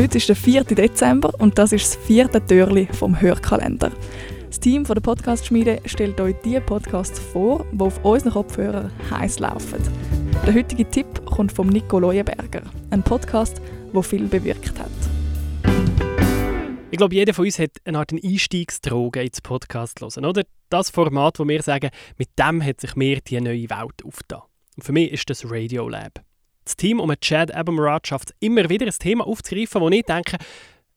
Heute ist der 4. Dezember und das ist das vierte Türli vom Hörkalender. Das Team von der Podcast-Schmiede stellt euch die Podcasts vor, die auf unseren Kopfhörern heiß laufen. Der heutige Tipp kommt von Nico Leuenberger, ein Podcast, der viel bewirkt hat. Ich glaube, jeder von uns hat eine Art Einstiegsdroge ins Podcast hören, oder? Das Format, wo wir sagen, mit dem hat sich mir die neue Welt aufgetan. Und für mich ist das Radiolab. Das Team um Chad Abumrad schafft es immer wieder, ein Thema aufzugreifen, wo ich denke,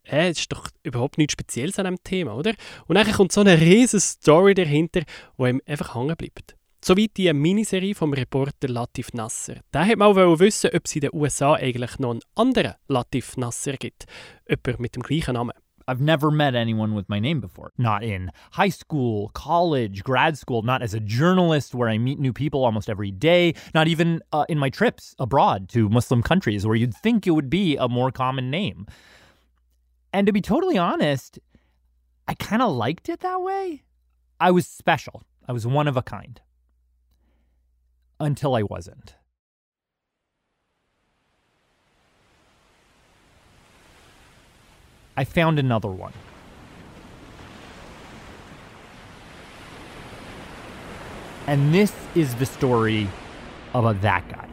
es ist doch überhaupt nichts Spezielles an diesem Thema, oder? Und dann kommt so eine riesige Story dahinter, die ihm einfach hängen bleibt. So wie die Miniserie vom Reporter Latif Nasser. Der hat mal wissen, ob es in den USA eigentlich noch einen anderen Latif Nasser gibt. Jemand mit dem gleichen Namen. I've never met anyone with my name before. Not in high school, college, grad school, not as a journalist where I meet new people almost every day, not even uh, in my trips abroad to Muslim countries where you'd think it would be a more common name. And to be totally honest, I kind of liked it that way. I was special, I was one of a kind. Until I wasn't. I found another one. And this is the story about that guy,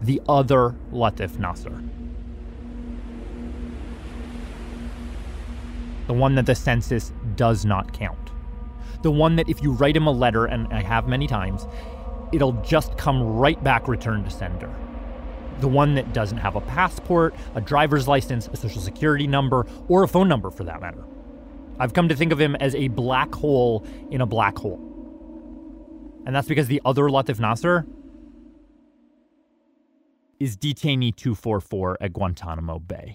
the other Latif Nasser. The one that the census does not count. The one that if you write him a letter, and I have many times, it'll just come right back returned to sender the one that doesn't have a passport, a driver's license, a social security number, or a phone number for that matter. I've come to think of him as a black hole in a black hole. And that's because the other Latif Nasser is detainee 244 at Guantanamo Bay.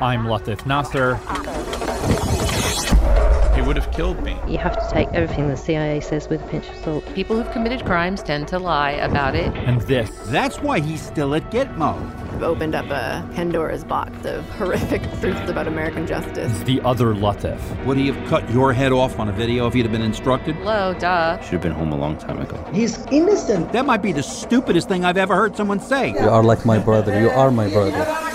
I'm Latif Nasser would have killed me. You have to take everything the CIA says with a pinch of salt. People who've committed crimes tend to lie about it. And this. That's why he's still at Gitmo. We've opened up a Pandora's box of horrific truths about American justice. It's the other Latif. Would he have cut your head off on a video if he'd have been instructed? Hello, duh. Should have been home a long time ago. He's innocent. That might be the stupidest thing I've ever heard someone say. You are like my brother. You are my brother.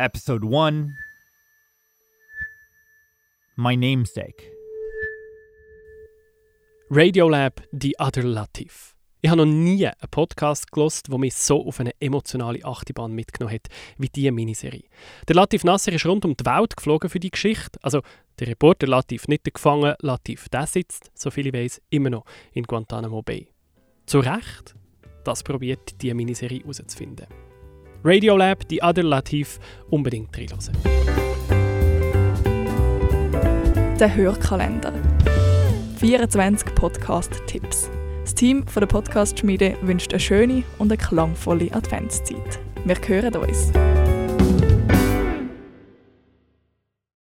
Episode 1 My Namesake. Radiolab The Other Latif. Ich habe noch nie einen Podcast gelost, der mich so auf eine emotionale Achterbahn mitgenommen hat, wie diese Miniserie. Der Latif Nasser ist rund um die Welt geflogen für die Geschichte. Also der Reporter Latif nicht der Gefangene, Latif, der sitzt, so viele ich weiß, immer noch in Guantanamo Bay. Zu Recht? Das probiert diese Miniserie herauszufinden. Radiolab The Other Latif unbedingt reinhören der Hörkalender. 24 Podcast-Tipps. Das Team von der Podcast-Schmiede wünscht eine schöne und eine klangvolle Adventszeit. Wir hören uns.